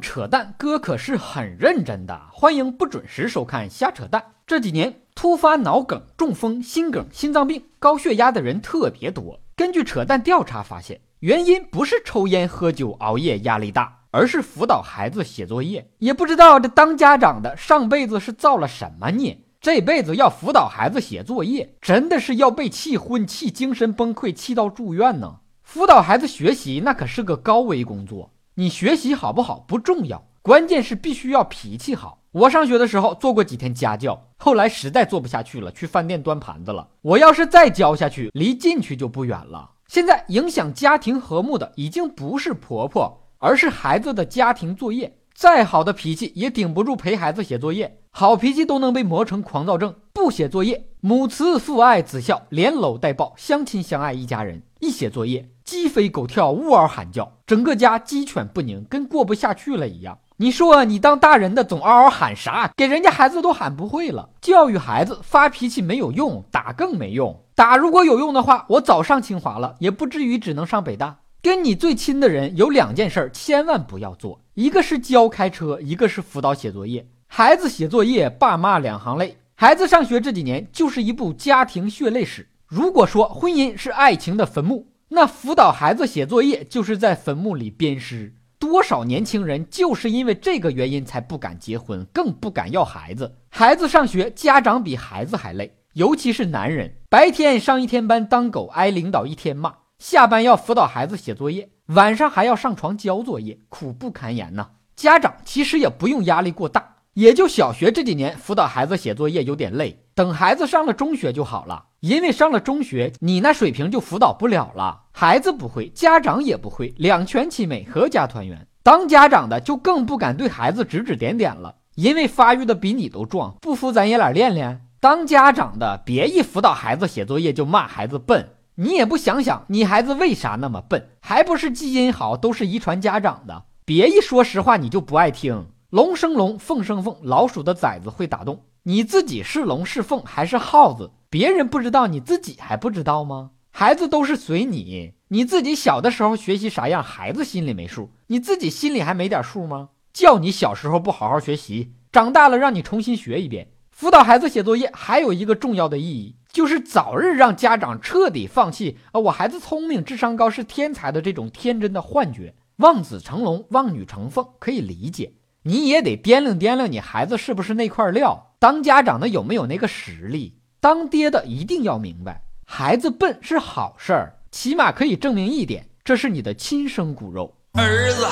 扯淡，哥可是很认真的。欢迎不准时收看瞎扯淡。这几年突发脑梗、中风、心梗、心脏病、高血压的人特别多。根据扯淡调查发现，原因不是抽烟、喝酒、熬夜、压力大，而是辅导孩子写作业。也不知道这当家长的上辈子是造了什么孽，这辈子要辅导孩子写作业，真的是要被气昏、气精神崩溃、气到住院呢。辅导孩子学习那可是个高危工作，你学习好不好不重要，关键是必须要脾气好。我上学的时候做过几天家教，后来实在做不下去了，去饭店端盘子了。我要是再教下去，离进去就不远了。现在影响家庭和睦的已经不是婆婆，而是孩子的家庭作业。再好的脾气也顶不住陪孩子写作业，好脾气都能被磨成狂躁症。不写作业，母慈父爱子孝，连搂带抱，相亲相爱一家人；一写作业，鸡飞狗跳，呜嗷喊叫，整个家鸡犬不宁，跟过不下去了一样。你说你当大人的总嗷嗷喊啥？给人家孩子都喊不会了。教育孩子发脾气没有用，打更没用。打如果有用的话，我早上清华了，也不至于只能上北大。跟你最亲的人有两件事儿千万不要做，一个是教开车，一个是辅导写作业。孩子写作业，爸妈两行泪。孩子上学这几年就是一部家庭血泪史。如果说婚姻是爱情的坟墓，那辅导孩子写作业就是在坟墓里鞭尸。多少年轻人就是因为这个原因才不敢结婚，更不敢要孩子。孩子上学，家长比孩子还累，尤其是男人，白天上一天班当狗，挨领导一天骂；下班要辅导孩子写作业，晚上还要上床交作业，苦不堪言呐。家长其实也不用压力过大，也就小学这几年辅导孩子写作业有点累，等孩子上了中学就好了。因为上了中学，你那水平就辅导不了了。孩子不会，家长也不会，两全其美，阖家团圆。当家长的就更不敢对孩子指指点点了，因为发育的比你都壮。不服咱爷俩练练。当家长的别一辅导孩子写作业就骂孩子笨，你也不想想你孩子为啥那么笨，还不是基因好，都是遗传家长的。别一说实话你就不爱听。龙生龙，凤生凤，老鼠的崽子会打洞。你自己是龙是凤还是耗子？别人不知道，你自己还不知道吗？孩子都是随你，你自己小的时候学习啥样，孩子心里没数，你自己心里还没点数吗？叫你小时候不好好学习，长大了让你重新学一遍。辅导孩子写作业还有一个重要的意义，就是早日让家长彻底放弃啊，我孩子聪明、智商高是天才的这种天真的幻觉。望子成龙，望女成凤可以理解，你也得掂量掂量你孩子是不是那块料，当家长的有没有那个实力。当爹的一定要明白，孩子笨是好事儿，起码可以证明一点，这是你的亲生骨肉。儿子，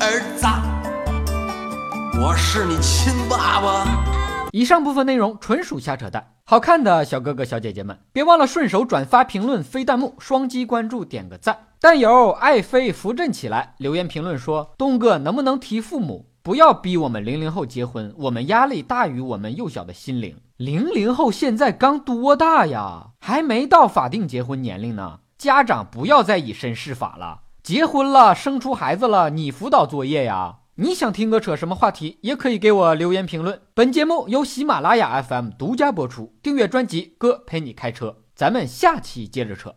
儿子，我是你亲爸爸。以上部分内容纯属瞎扯淡，好看的小哥哥小姐姐们，别忘了顺手转发、评论、飞弹幕、双击关注、点个赞。但友爱妃扶正起来留言评论说：“东哥能不能提父母？”不要逼我们零零后结婚，我们压力大于我们幼小的心灵。零零后现在刚多大呀？还没到法定结婚年龄呢。家长不要再以身试法了。结婚了，生出孩子了，你辅导作业呀？你想听哥扯什么话题，也可以给我留言评论。本节目由喜马拉雅 FM 独家播出，订阅专辑，哥陪你开车。咱们下期接着扯。